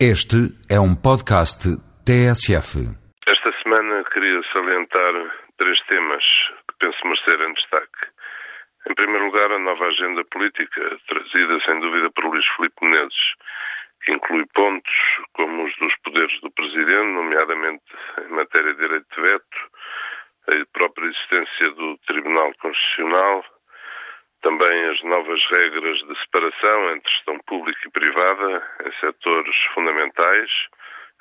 Este é um podcast TSF. Esta semana queria salientar três temas que penso merecerem destaque. Em primeiro lugar, a nova agenda política, trazida sem dúvida por Luís Filipe Menezes, que inclui pontos como os dos poderes do Presidente, nomeadamente em matéria de direito de veto, a própria existência do Tribunal Constitucional, também as novas regras de separação entre gestão pública e privada em setores fundamentais,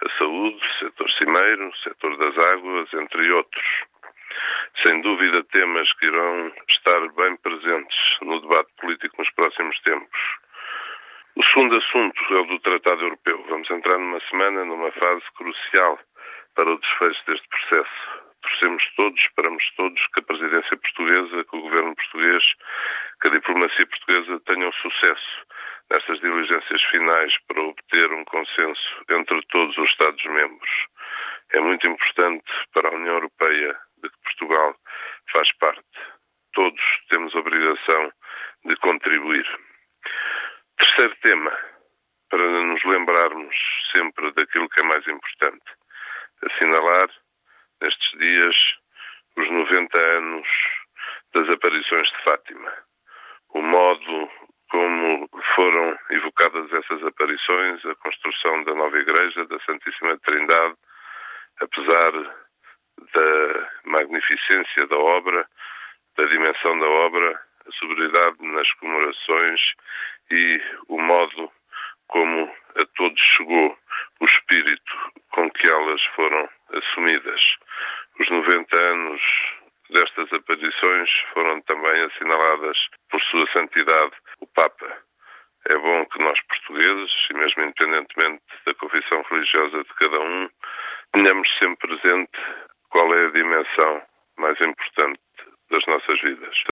a saúde, o setor cimeiro, o setor das águas, entre outros. Sem dúvida, temas que irão estar bem presentes no debate político nos próximos tempos. O segundo assunto é o do Tratado Europeu. Vamos entrar numa semana, numa fase crucial para o desfecho deste processo torcemos todos, esperamos todos que a presidência portuguesa, que o governo português, que a diplomacia portuguesa sucesso nestas diligências finais para obter um consenso entre todos os Estados-membros. É muito importante para a União Europeia, de que Portugal faz parte. Todos temos a obrigação de contribuir. Terceiro tema, para nos lembrarmos sempre daquilo que é mais importante: assinalar nestes dias os 90 anos das aparições de Fátima. O modo como foram evocadas essas aparições, a construção da nova igreja da Santíssima Trindade, apesar da magnificência da obra, da dimensão da obra, a sobriedade nas comemorações e o modo como a todos chegou o espírito com que elas foram assumidas. Os 90 anos destas aparições foram também assinaladas por Sua Santidade, o Papa. É bom que nós, portugueses, e mesmo independentemente da confissão religiosa de cada um, tenhamos sempre presente qual é a dimensão mais importante das nossas vidas.